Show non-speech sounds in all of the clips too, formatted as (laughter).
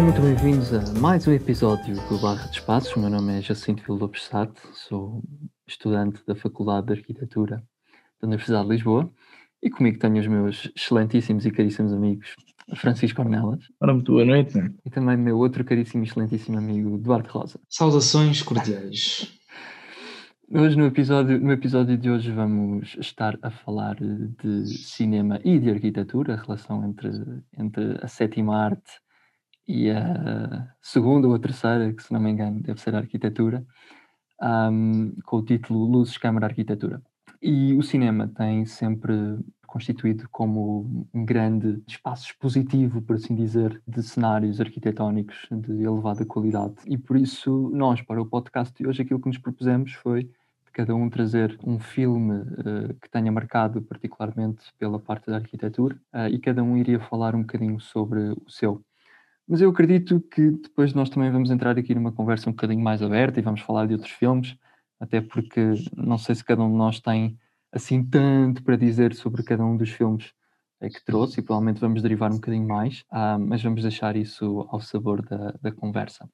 sejam muito bem-vindos a mais um episódio do Barra de Espaços. O meu nome é Jacinto Vila Lopes Sato, sou estudante da Faculdade de Arquitetura da Universidade de Lisboa e comigo tenho os meus excelentíssimos e caríssimos amigos Francisco Ornelas. Ora, muito boa noite. E também meu outro caríssimo e excelentíssimo amigo Duarte Rosa. Saudações cordiais. Hoje no episódio, no episódio de hoje vamos estar a falar de cinema e de arquitetura, a relação entre, entre a sétima arte e a segunda ou a terceira, que se não me engano deve ser a arquitetura, um, com o título Luzes, Câmara, Arquitetura. E o cinema tem sempre constituído como um grande espaço expositivo, por assim dizer, de cenários arquitetónicos de elevada qualidade. E por isso, nós, para o podcast de hoje, aquilo que nos propusemos foi cada um trazer um filme uh, que tenha marcado particularmente pela parte da arquitetura uh, e cada um iria falar um bocadinho sobre o seu. Mas eu acredito que depois nós também vamos entrar aqui numa conversa um bocadinho mais aberta e vamos falar de outros filmes, até porque não sei se cada um de nós tem assim tanto para dizer sobre cada um dos filmes é que trouxe e provavelmente vamos derivar um bocadinho mais, uh, mas vamos deixar isso ao sabor da, da conversa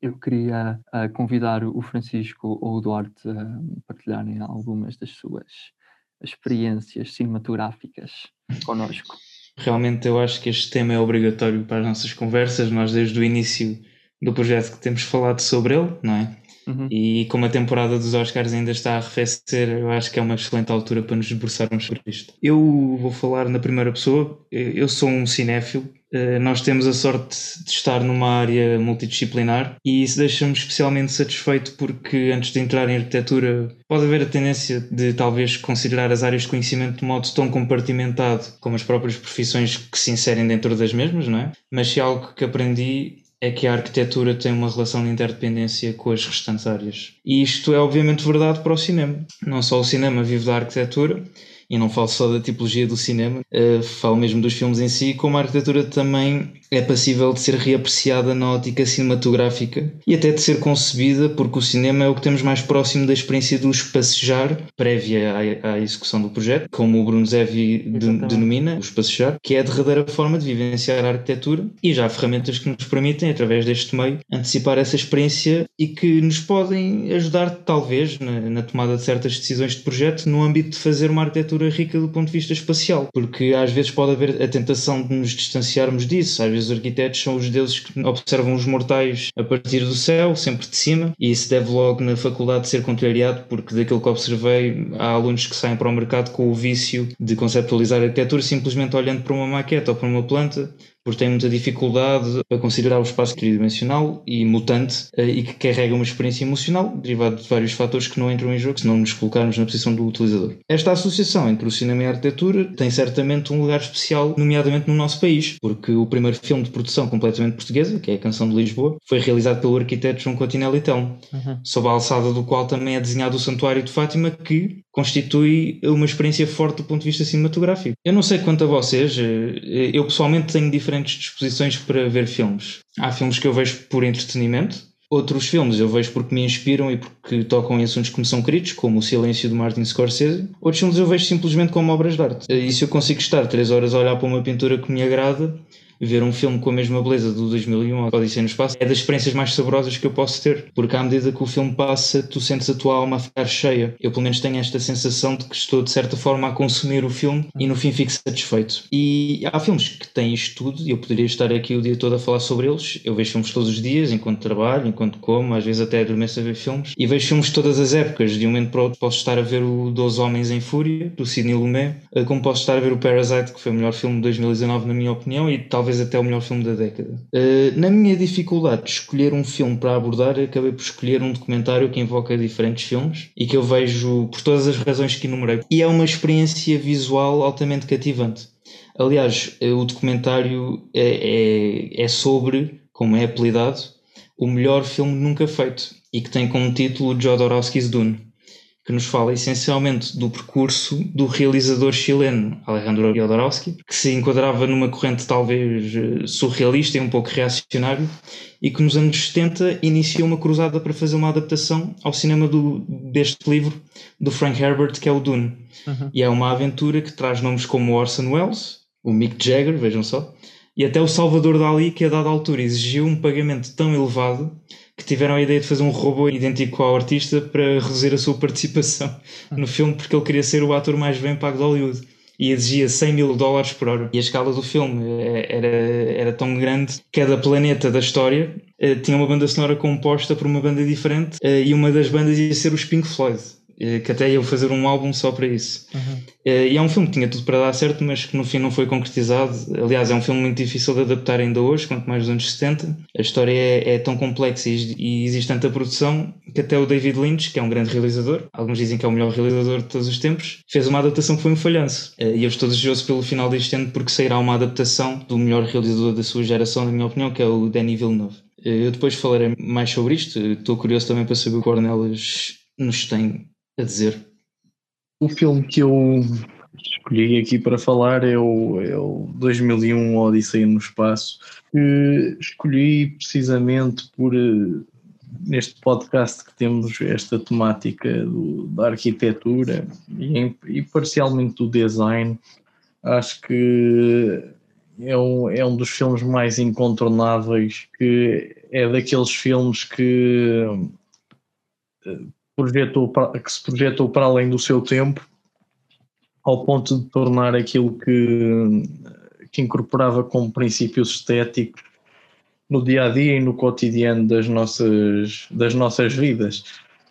eu queria uh, convidar o Francisco ou o Duarte a partilharem algumas das suas experiências cinematográficas connosco. Realmente eu acho que este tema é obrigatório para as nossas conversas. Nós desde o início do projeto que temos falado sobre ele, não é? Uhum. E como a temporada dos Oscars ainda está a arrefecer, eu acho que é uma excelente altura para nos debruçarmos sobre isto. Eu vou falar na primeira pessoa. Eu sou um cinéfilo. Eh, nós temos a sorte de estar numa área multidisciplinar e isso deixa-me especialmente satisfeito porque antes de entrar em arquitetura pode haver a tendência de talvez considerar as áreas de conhecimento de modo tão compartimentado como as próprias profissões que se inserem dentro das mesmas, não é? Mas se é algo que aprendi é que a arquitetura tem uma relação de interdependência com as restantes áreas. E isto é obviamente verdade para o cinema. Não só o cinema vive da arquitetura, e não falo só da tipologia do cinema, uh, falo mesmo dos filmes em si, como a arquitetura também é passível de ser reapreciada na ótica cinematográfica e até de ser concebida, porque o cinema é o que temos mais próximo da experiência do espacejar, prévia à, à execução do projeto, como o Bruno Zevi de, denomina, o espacejar, que é a derradeira forma de vivenciar a arquitetura e já há ferramentas que nos permitem, através deste meio, antecipar essa experiência e que nos podem ajudar, talvez, na, na tomada de certas decisões de projeto no âmbito de fazer uma arquitetura rica do ponto de vista espacial, porque às vezes pode haver a tentação de nos distanciarmos disso, às os arquitetos são os deuses que observam os mortais a partir do céu, sempre de cima, e isso deve logo na faculdade ser contrariado, porque daquilo que observei, há alunos que saem para o mercado com o vício de conceptualizar arquitetura simplesmente olhando para uma maquete ou para uma planta, porque tem muita dificuldade a considerar o espaço tridimensional e mutante eh, e que carrega uma experiência emocional derivada de vários fatores que não entram em jogo se não nos colocarmos na posição do utilizador. Esta associação entre o cinema e a arquitetura tem certamente um lugar especial, nomeadamente no nosso país, porque o primeiro filme de produção completamente portuguesa, que é a Canção de Lisboa, foi realizado pelo arquiteto João Coutinho Telmo, uhum. sob a alçada do qual também é desenhado o Santuário de Fátima, que constitui uma experiência forte do ponto de vista cinematográfico. Eu não sei quanto a vocês, eh, eu pessoalmente tenho diferentes disposições para ver filmes. Há filmes que eu vejo por entretenimento, outros filmes eu vejo porque me inspiram e porque tocam em assuntos que me são queridos, como O Silêncio de Martin Scorsese. Outros filmes eu vejo simplesmente como obras de arte. E se eu consigo estar três horas a olhar para uma pintura que me agrada, ver um filme com a mesma beleza do 2001, Odisseia no Espaço, é das experiências mais saborosas que eu posso ter, porque à medida que o filme passa, tu sentes a tua alma a ficar cheia. Eu, pelo menos, tenho esta sensação de que estou, de certa forma, a consumir o filme e no fim fico satisfeito. E há filmes que têm isto tudo, e eu poderia estar aqui o dia todo a falar sobre eles. Eu vejo filmes todos os dias, enquanto trabalho, enquanto como, às vezes até adormeço a ver filmes, e vejo filmes de todas as épocas. De um momento para o outro, posso estar a ver o Doze Homens em Fúria, do Sidney Lumet, como posso estar a ver o Parasite, que foi o melhor filme de 2019, na minha opinião, e talvez até o melhor filme da década. Uh, na minha dificuldade de escolher um filme para abordar, acabei por escolher um documentário que invoca diferentes filmes e que eu vejo por todas as razões que enumerei. E é uma experiência visual altamente cativante. Aliás, eh, o documentário é, é, é sobre, como é apelidado, o melhor filme nunca feito e que tem como título Jodorowsky's Dune que nos fala essencialmente do percurso do realizador chileno Alejandro Jodorowsky, que se enquadrava numa corrente talvez eh, surrealista e um pouco reacionário, e que nos anos 70 iniciou uma cruzada para fazer uma adaptação ao cinema do, deste livro do Frank Herbert, que é o Dune. Uhum. E é uma aventura que traz nomes como Orson Welles, o Mick Jagger, vejam só, E até o Salvador Dali, que a dada altura exigiu um pagamento tão elevado que tiveram a ideia de fazer um robô idêntico ao artista para reduzir a sua participação no filme, porque ele queria ser o ator mais bem pago de Hollywood e exigia 100 mil dólares por hora. E a escala do filme eh, era, era tão grande que cada planeta da história eh, tinha uma banda sonora composta por uma banda diferente eh, e uma das bandas ia ser os Pink Floyd. Eh, que até iam fazer um álbum só para isso. Uhum. Eh, e é um filme que tinha tudo para dar certo, mas que no fim não foi concretizado. Aliás, é um filme muito difícil de adaptar ainda hoje, quanto mais dos anos 70. A história é, é tão complexa e, existe tanta produção que até o David Lynch, que é um grande realizador, alguns dizem que é o melhor realizador de todos os tempos, fez uma adaptação que foi um falhanço. Eh, e eu estou desejoso pelo final deste ano porque sairá uma adaptação do melhor realizador da sua geração, na minha opinião, que é o Danny Villeneuve. Eu depois falarei mais sobre isto. Estou curioso também para saber o que o Cornelis nos tem a dizer? O filme que eu escolhi aqui para falar é o, é o 2001 Odisseia no Espaço, que escolhi precisamente por eh, neste podcast que temos esta temática do, da arquitetura e, e, parcialmente do design, acho que é um, é um dos filmes mais incontornáveis, que é daqueles filmes que eh, projetou para, que se projetou para além do seu tempo, ao ponto de tornar aquilo que, que incorporava como princípios estéticos no dia a dia e no cotidiano das nossas, das nossas vidas,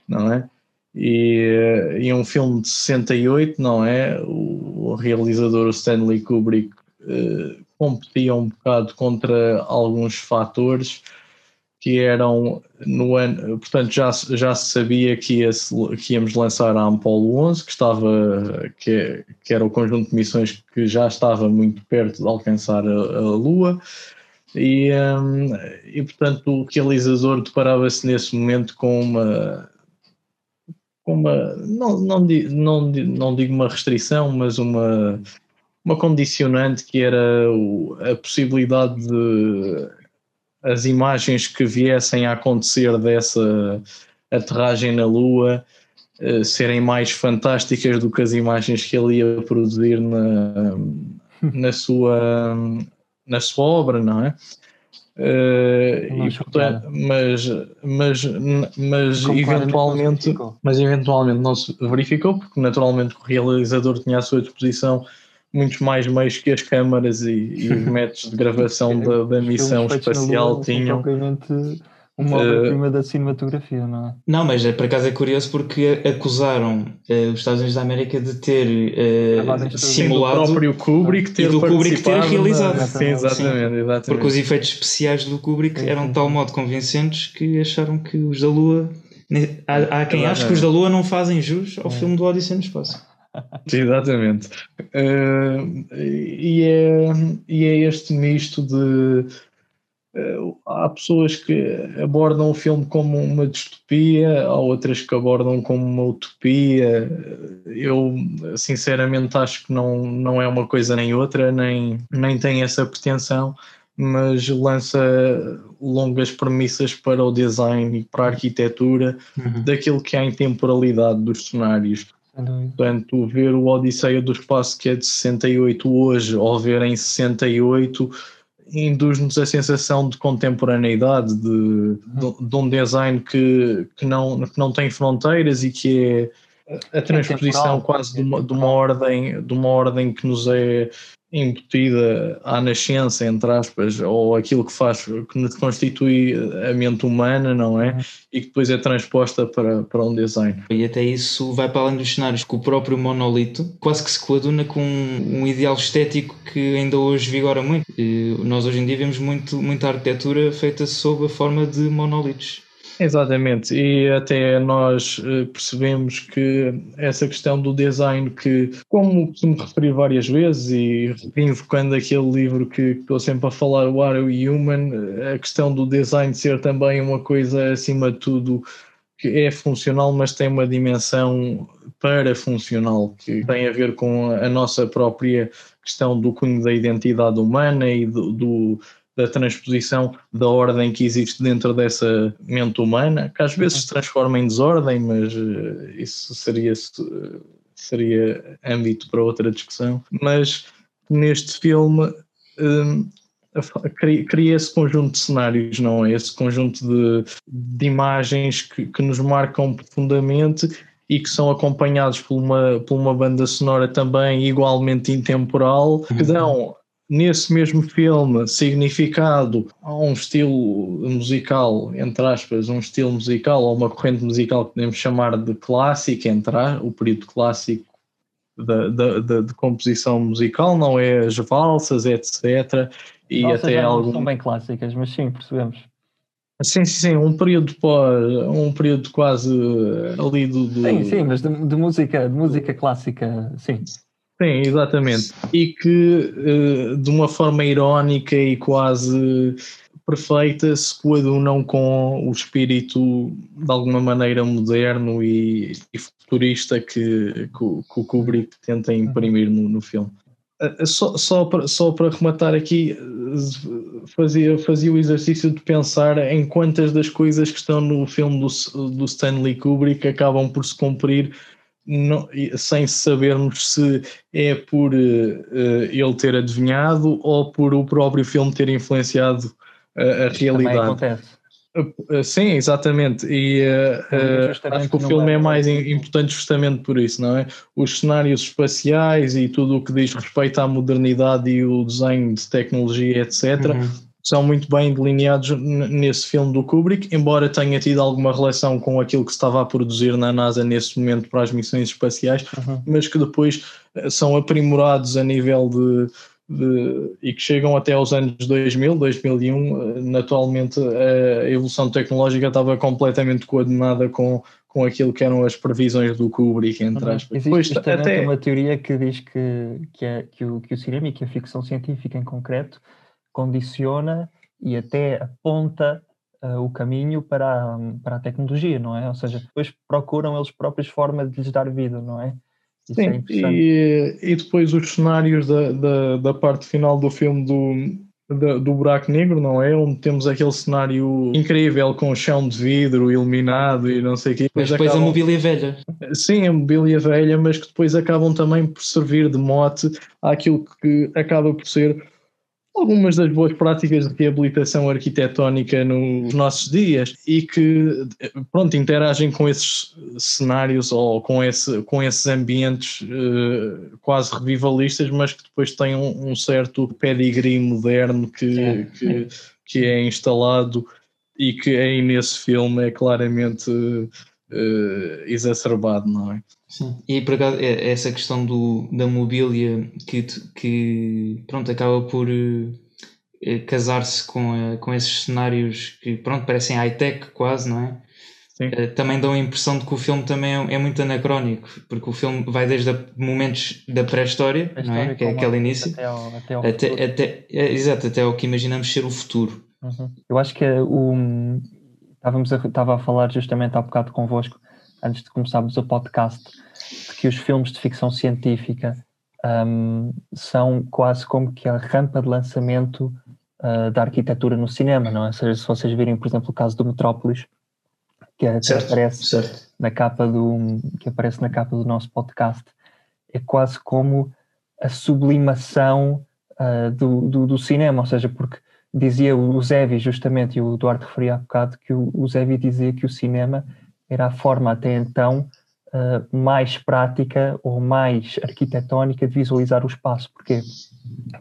não é? E, e um filme de 68, não é? O, o realizador Stanley Kubrick eh, competia um bocado contra alguns fatores que eram no ano, portanto já, já se sabia que, ia, que íamos lançar a Apollo 11, que estava, que, que era o conjunto de missões que já estava muito perto de alcançar a, a Lua, e, um, e portanto o realizador deparava-se nesse momento com uma, com uma não, não, não, não digo uma restrição, mas uma, uma condicionante que era a possibilidade de as imagens que viessem a acontecer dessa aterragem na Lua uh, serem mais fantásticas do que as imagens que ele ia produzir na, (laughs) na, sua, na sua obra, não é? Uh, e, portanto, mas mas, mas eventualmente mas eventualmente não se verificou porque naturalmente o realizador tinha à sua disposição muitos mais meios que as câmaras e, e os métodos de gravação (laughs) da, da missão espacial Lua, tinham. Uma obra-prima uh, da cinematografia, não é? Não, mas é, por acaso é curioso porque acusaram uh, os Estados Unidos da América de ter uh, simulado. o próprio Kubrick ter e do Kubrick ter realizado. Na... Sim, exatamente, exatamente, Porque os efeitos especiais do Kubrick sim, eram de tal modo convincentes que acharam que os da Lua. Há, há quem ache que os da Lua não fazem jus ao é. filme do Odyssey no Espaço. (laughs) Exatamente. Uh, e, é, e é este misto de. Uh, há pessoas que abordam o filme como uma distopia, há outras que abordam como uma utopia. Eu, sinceramente, acho que não, não é uma coisa nem outra, nem, nem tem essa pretensão, mas lança longas premissas para o design e para a arquitetura uhum. daquilo que é a intemporalidade dos cenários Portanto, ver o Odisseia do Espaço, que é de 68 hoje, ou ver em 68, induz-nos a sensação de contemporaneidade, de, de, de, um design que, que, não, que não tem fronteiras e que é a transposição quase de uma, de uma, ordem, de uma ordem que nos é embutida à nascença, entre aspas, ou aquilo que faz, que nos constitui a mente humana, não é? Uhum. E que depois é transposta para, para um design. E até isso vai para além dos cenários, que o próprio monolito quase que se coaduna com um ideal estético que ainda hoje vigora muito. E nós hoje em dia vemos muito, muita arquitetura feita sob a forma de monolitos. Exatamente, e até nós eh, percebemos que essa questão do design, que, como me referi várias vezes, e invocando aquele livro que estou sempre a falar, o Are Human, a questão do design ser também uma coisa, acima de tudo, que é funcional, mas tem uma dimensão para-funcional, que tem a ver com a nossa própria questão do cunho da identidade humana e do, do da transposição da ordem que existe dentro dessa mente humana, que às vezes se transforma em desordem, mas uh, isso seria, seria âmbito para outra discussão. Mas neste filme um, cria esse conjunto de cenários, não é? Esse conjunto de, de imagens que, que nos marcam profundamente e que são acompanhados por uma, por uma banda sonora também igualmente intemporal, que uhum. dão nesse mesmo filme significado a um estilo musical, entre aspas, um estilo musical ou uma corrente musical que podemos chamar de clássica, entrar o período clássico da, da, da, de composição musical, não é as valsas, etc. E Nossa, até algum... são bem clássicas, mas sim, percebemos. Sim, sim, sim, um período pós, um período quase ali do, do... Sim, sim, mas de, de, música, de música clássica, sim. Sim, exatamente. E que eh, de uma forma irónica e quase perfeita se coadunam com o espírito de alguma maneira moderno e, futurista que, que, que, o Kubrick tenta imprimir no, no filme. Eh, eh, só, só, para, só para rematar aqui, fazia, fazia o exercício de pensar em quantas das coisas que estão no filme do, do Stanley Kubrick acabam por se cumprir não, sem sabermos se é por uh, ele ter adivinhado ou por o próprio filme ter influenciado uh, a realidade. acontece. Uh, sim, exatamente. E acho que o filme é mais importante justamente por isso, não é? Os cenários espaciais e tudo o que diz respeito à modernidade e o desenho de tecnologia, etc. Uhum são muito bem delineados nesse filme do Kubrick, embora tenha tido alguma relação com aquilo que se estava a produzir na NASA nesse momento para as missões espaciais, uhum. mas que depois eh, são aprimorados a nível de, de, e que chegam até aos anos 2000, 2001. Atualmente a evolução tecnológica estava completamente coordenada com, com aquilo que eram as previsões do Kubrick, entre uhum. aspas. Existe depois, até uma teoria que diz que, que, é, que, o, que o cinema e que a ficção científica em concreto condiciona e até aponta uh, o caminho para a, para a tecnologia, não é? Ou seja, depois procuram eles próprios forma de lhes dar vida, não é? Isso Sim, é e, e depois os cenários da, da, da parte final do filme do, da, do buraco negro, não é? Onde temos aquele cenário incrível com o chão de vidro iluminado e não sei o quê. Mas depois acabam... a mobília velha. Sim, a mobília velha, mas que depois acabam também por servir de mote àquilo que acaba por ser algumas das boas práticas de reabilitação arquitetónica nos nossos dias e que pronto interagem com esses cenários ou com, esse, com esses ambientes uh, quase revivalistas mas que depois têm um, um certo pedigree moderno que, é. que, que, é instalado e que aí nesse filme é claramente uh, exacerbado, não é? Sim. E por acaso, é, é essa questão do, da mobília que, que pronto, acaba por eh, casar-se com, eh, com esses cenários que pronto, parecem high-tech quase, não é? Sim. Eh, também dão a impressão de que o filme também é, é muito anacrónico, porque o filme vai desde momentos da pré-história, não é? que é aquele início, até ao, até, ao até, até é, exato, até o que imaginamos ser o futuro. Uhum. Eu acho que o, estávamos a, estava a falar justamente há bocado convosco, antes de começarmos o podcast, de que os filmes de ficção científica um, são quase como que a rampa de lançamento uh, da arquitetura no cinema, não é? Ou seja, se vocês virem, por exemplo, o caso do Metrópolis, que, é, certo, que aparece certo. na capa do que aparece na capa do nosso podcast, é quase como a sublimação uh, do, do, do, cinema, ou seja, porque dizia o Zevi justamente, e o Eduardo referia há bocado, que o, o Zevi dizia que o cinema era a forma até então uh, mais prática ou mais arquitetónica de visualizar o espaço. Porquê?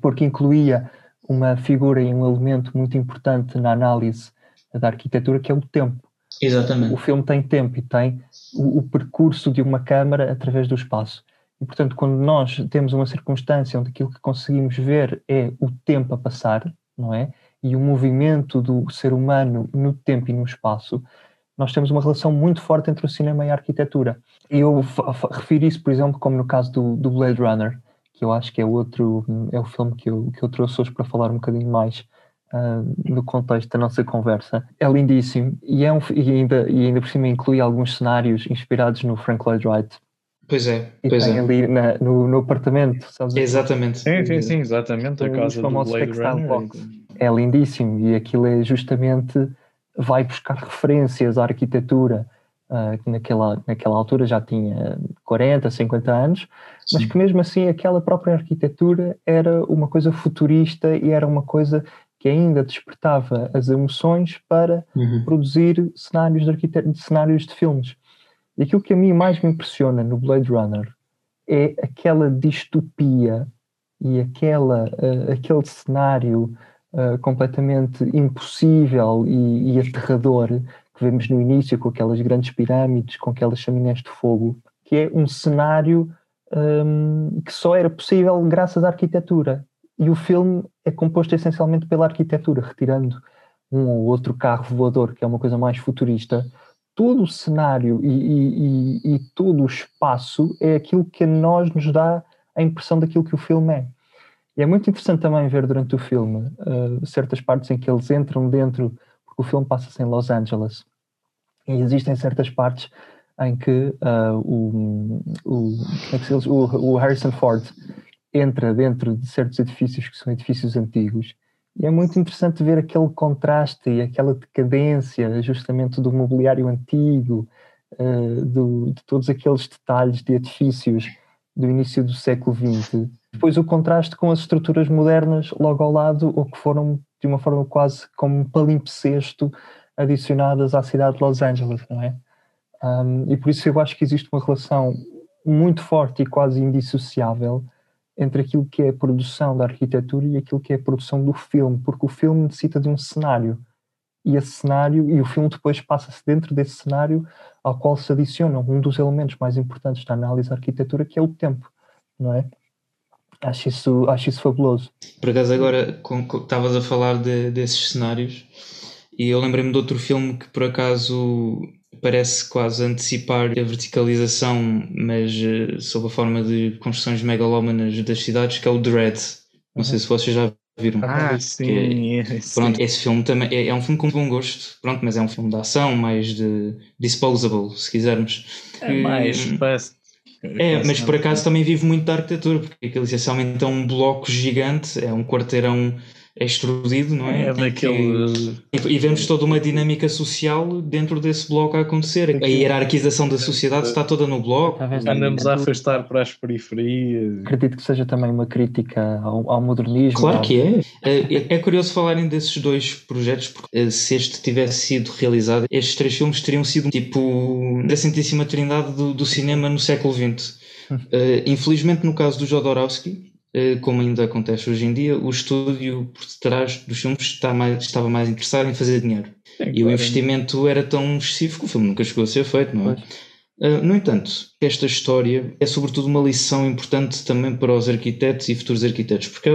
Porque incluía uma figura e um elemento muito importante na análise da arquitetura, que é o tempo. Exatamente. O filme tem tempo e tem o, o percurso de uma câmara através do espaço. E, portanto, quando nós temos uma circunstância onde aquilo que conseguimos ver é o tempo a passar, não é? E o movimento do ser humano no tempo e no espaço, nós temos uma relação muito forte entre o cinema e a arquitetura. E eu refiro isso, por exemplo, como no caso do, do Blade Runner, que eu acho que é outro, é o filme que eu, que eu trouxe hoje para falar um bocadinho mais uh, no contexto da nossa conversa. É lindíssimo e, é um, e, ainda, e ainda por cima inclui alguns cenários inspirados no Frank Lloyd Wright. Pois é, e pois tem é. ali na, no, no apartamento, sabes? Exatamente. Sim, sim, sim, exatamente. A casa do Blade Runner. É lindíssimo e aquilo é justamente vai buscar referências à arquitetura uh, que naquela, naquela altura já tinha 40, 50 anos, mas que mesmo assim aquela própria arquitetura era uma coisa futurista e era uma coisa que ainda despertava as emoções para uhum. produzir cenários de, cenários de filmes. E aquilo que a mim mais me impressiona no Blade Runner é aquela distopia e aquela, uh, aquele cenário uh, completamente impossível e, e, aterrador que vemos no início com aquelas grandes pirâmides, com aquelas chaminés de fogo, que é um cenário um, que só era possível graças à arquitetura. E o filme é composto essencialmente pela arquitetura, retirando um ou outro carro voador, que é uma coisa mais futurista, todo o cenário e, e, e, e, todo o espaço é aquilo que a nós nos dá a impressão daquilo que o filme é. E é muito interessante também ver durante o filme uh, certas partes em que eles entram dentro, porque o filme passa-se em Los Angeles, e existem certas partes em que uh, o, o, é o, o Harrison Ford entra dentro de certos edifícios que são edifícios antigos. E é muito interessante ver aquele contraste e aquela decadência justamente do mobiliário antigo, uh, do, de todos aqueles detalhes de edifícios do início do século XX. Depois o contraste com as estruturas modernas logo ao lado, ou que foram de uma forma quase como palimpsesto adicionadas à cidade de Los Angeles, não é? Um, e por isso eu acho que existe uma relação muito forte e quase indissociável entre aquilo que é a produção da arquitetura e aquilo que é a produção do filme, porque o filme necessita de um cenário e esse cenário e o filme depois passa-se dentro desse cenário ao qual se adiciona um dos elementos mais importantes da análise da arquitetura que é o tempo, não é? Acho isso, acho isso fabuloso. Por acaso agora estavas a falar de, desses cenários e eu lembrei-me de outro filme que por acaso parece quase antecipar a verticalização, mas uh, sob a forma de construções megalómanas das cidades, que é o Dread. Não uhum. sei se vocês já viram. Ah, sim. É, pronto, esse filme também é, é, um filme com bom gosto, pronto, mas é um filme de ação, mais de disposable, se quisermos. É mais fast. É, mas por acaso também vive muito da arquitetura, porque aquilo essencialmente é um bloco gigante, é um quarteirão é extrudido, não é? É daquele. Que... E vemos toda uma dinâmica social dentro desse bloco a acontecer. A hierarquização da sociedade está toda no bloco. Andamos a afastar para as periferias. Acredito que seja também uma crítica ao, ao modernismo. Claro que é. é. É curioso falarem desses dois projetos, porque eh, se este tivesse sido realizado, estes três filmes teriam sido tipo da Santíssima Trindade do, do cinema no século XX. Uh, infelizmente, no caso do Jodorowsky, eh, como ainda acontece hoje em dia, o estúdio por detrás dos filmes está mais, estava mais interessado em fazer dinheiro. É, e claro. o investimento era tão excessivo que o filme nunca chegou a ser feito, não é? Uh, no entanto, esta história é sobretudo uma lição importante também para os arquitetos e futuros arquitetos, porque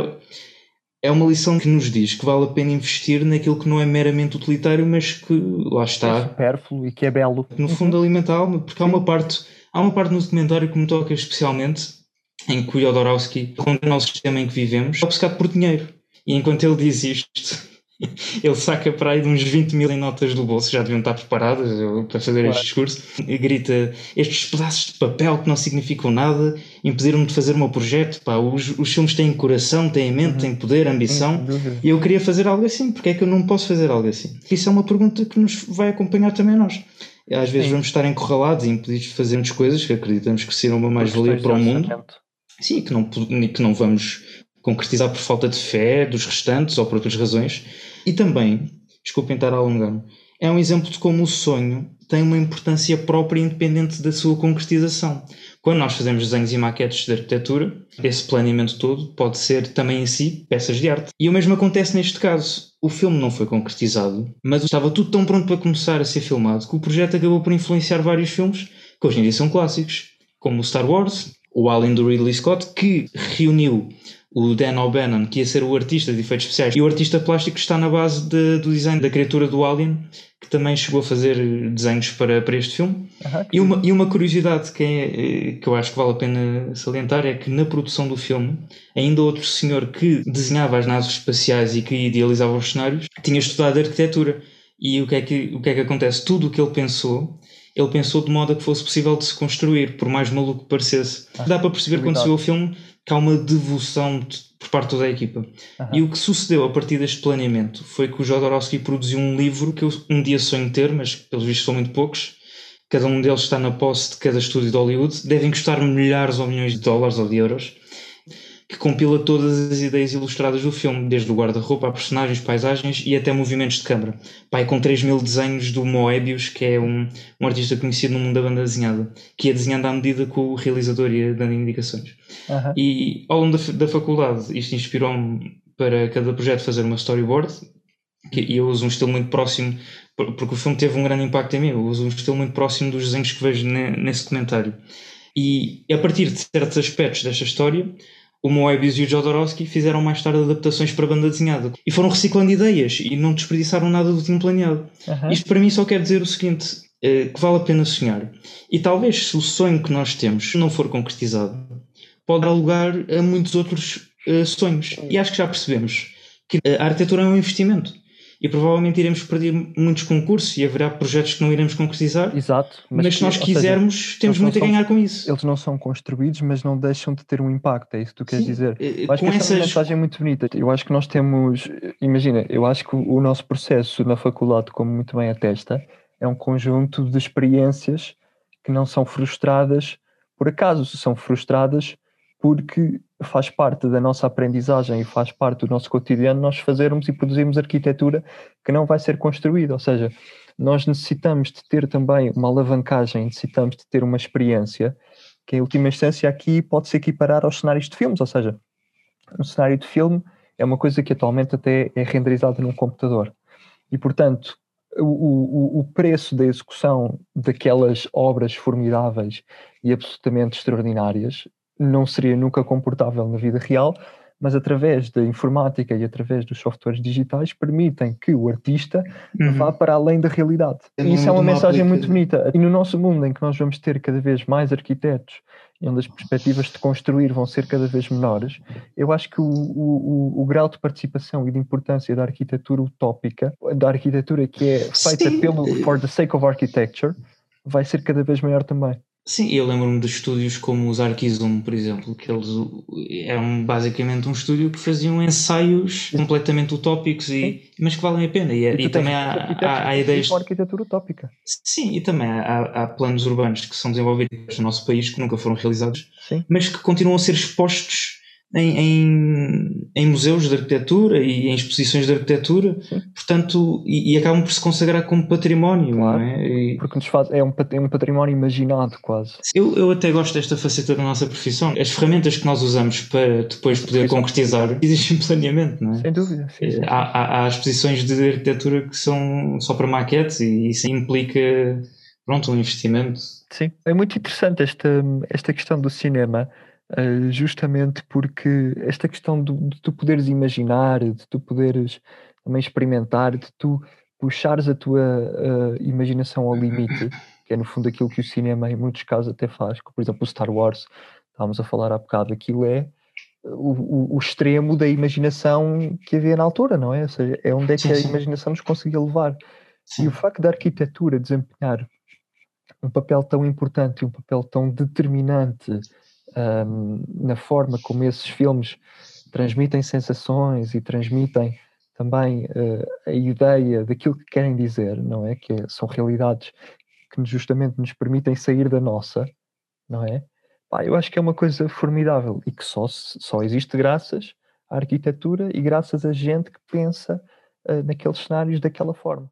é uma lição que nos diz que vale a pena investir naquilo que não é meramente utilitário, mas que lá está. É supérfluo e que é belo. No fundo, uhum. alimenta a alma, porque há uma parte, há uma parte no documentário que me toca especialmente, em que o Jodorowsky condena o sistema em que vivemos, é obcecado por dinheiro. E enquanto ele diz isto, (laughs) ele saca para aí de uns 20 mil em notas do bolso, já deviam estar preparadas para fazer claro. este discurso, e grita: Estes pedaços de papel que não significam nada impediram-me de fazer o meu projeto. Pá, os, os filmes têm coração, têm mente, uhum. têm poder, ambição, uhum. e eu queria fazer algo assim, porque é que eu não posso fazer algo assim? Isso é uma pergunta que nos vai acompanhar também a nós. Às vezes Sim. vamos estar encurralados e impedidos de fazermos coisas que acreditamos que serão uma mais-valia para o mundo. Sim, que não, que não vamos concretizar por falta de fé dos restantes ou por outras razões. E também, desculpem estar a alongar é um exemplo de como o sonho tem uma importância própria independente da sua concretização. Quando nós fazemos desenhos e maquetes de arquitetura, esse planeamento todo pode ser também em si peças de arte. E o mesmo acontece neste caso. O filme não foi concretizado, mas estava tudo tão pronto para começar a ser filmado que o projeto acabou por influenciar vários filmes que hoje em dia são clássicos, como o Star Wars, o Alien do Ridley Scott, que reuniu o Dan O'Bannon, que ia ser o artista de efeitos especiais, e o artista plástico que está na base de, do design da criatura do Alien, que também chegou a fazer desenhos para, para este filme. Uhum. E, uma, e uma curiosidade que, é, que eu acho que vale a pena salientar é que na produção do filme, ainda outro senhor que desenhava as naves espaciais e que idealizava os cenários, tinha estudado arquitetura. E o que é que, o que, é que acontece? Tudo o que ele pensou ele pensou de modo a que fosse possível de se construir, por mais maluco que parecesse. Ah, Dá para perceber quando se vê o filme que há uma devoção de, por parte de toda a equipa. E o que sucedeu a partir deste planeamento foi que o Jodorowsky produziu um livro que eu um dia sonho ter, mas pelos vistos são muito poucos. Cada um deles está na posse de cada estúdio de Hollywood. Devem custar milhares ou milhões de dólares ou de euros. Que compila todas as ideias ilustradas do filme, desde o guarda-roupa a personagens, paisagens e até movimentos de câmara. Pai, com 3 mil desenhos do Moebius, que é um, um artista conhecido no mundo da banda desenhada, que ia desenhando à medida que o realizador ia dando indicações. Uhum. E ao longo da, da faculdade, isto inspirou-me para cada projeto fazer uma storyboard, e eu uso um estilo muito próximo, porque o filme teve um grande impacto em mim, eu uso um estilo muito próximo dos desenhos que vejo ne, nesse documentário. E a partir de certos aspectos desta história, o Moebius e o Jodorowsky fizeram mais tarde adaptações para banda desenhada e foram reciclando ideias e não desperdiçaram nada do tinham planeado. Uhum. Isto para mim só quer dizer o seguinte: eh, que vale a pena sonhar. E talvez se o sonho que nós temos não for concretizado, pode dar lugar a muitos outros uh, sonhos. E acho que já percebemos que a arquitetura é um investimento e provavelmente iremos perder muitos concursos e haverá projetos que não iremos concretizar. Exato. Mas, mas se nós quisermos, seja, temos muito a ganhar com isso. Eles não são construídos, mas não deixam de ter um impacto, é isso que tu queres Sim, dizer. Eh, eu acho que essa é uma mensagem muito bonita. Eu acho que nós temos, imagina, eu acho que o nosso processo na faculdade, como muito bem atesta, é um conjunto de experiências que não são frustradas por acaso, são frustradas porque faz parte da nossa aprendizagem e faz parte do nosso cotidiano nós fazermos e produzirmos arquitetura que não vai ser construída, ou seja, nós necessitamos de ter também uma alavancagem, necessitamos de ter uma experiência que em última instância aqui pode se equiparar aos cenários de filmes, ou seja, um cenário de filme é uma coisa que atualmente até é renderizada num computador. E portanto o, o, o preço da execução daquelas obras formidáveis e absolutamente extraordinárias não seria nunca comportável na vida real, mas através da informática e através dos softwares digitais permitem que o artista uhum. vá para além da realidade. e isso é uma mensagem muito bonita. E no nosso mundo em que nós vamos ter cada vez mais arquitetos e onde as perspectivas de construir vão ser cada vez menores, eu acho que o, o, o, grau de participação e de importância da arquitetura utópica, da arquitetura que é feita Sim. pelo for the sake of architecture, vai ser cada vez maior também. Sim, eu lembro-me de estúdios como os Arquizum, por exemplo, que eles eram basicamente um estúdio que faziam ensaios completamente utópicos, e, mas que valem a pena. E, e, e também há, há, há ideias. De arquitetura utópica. Sim, e também há, há, planos urbanos que são desenvolvidos no nosso país que nunca foram realizados, Sim. mas que continuam a ser expostos em, em, em, museus de arquitetura e em exposições de arquitetura, Sim. portanto, e, e, acabam por se consagrar como património, claro, é? E... Porque nos faz, é, um, é um património imaginado quase. Eu, eu até gosto desta faceta da nossa profissão. As ferramentas que nós usamos para depois poder concretizar (laughs) existem planeamento, não é? Sem dúvida. Sim, sim, há, há, há, exposições de arquitetura que são só para maquetes e isso implica pronto, um investimento. Sim, é muito interessante esta, esta questão do cinema Uh, justamente porque esta questão de, de, tu poderes imaginar, de tu poderes também experimentar, de tu puxares a tua uh, imaginação ao limite, que é no fundo aquilo que o cinema em muitos casos até faz, por exemplo o Star Wars, estávamos a falar há bocado, aquilo é o, o, o, extremo da imaginação que havia na altura, não é? Ou seja, é onde é que a imaginação nos conseguia levar. Sim. E o facto da arquitetura desempenhar um papel tão importante, um papel tão determinante um, na forma como esses filmes transmitem sensações e transmitem também uh, a ideia daquilo que querem dizer, não é? Que é, são realidades que justamente nos permitem sair da nossa, não é? Pá, eu acho que é uma coisa formidável e que só, só existe graças à arquitetura e graças a gente que pensa uh, naqueles cenários daquela forma.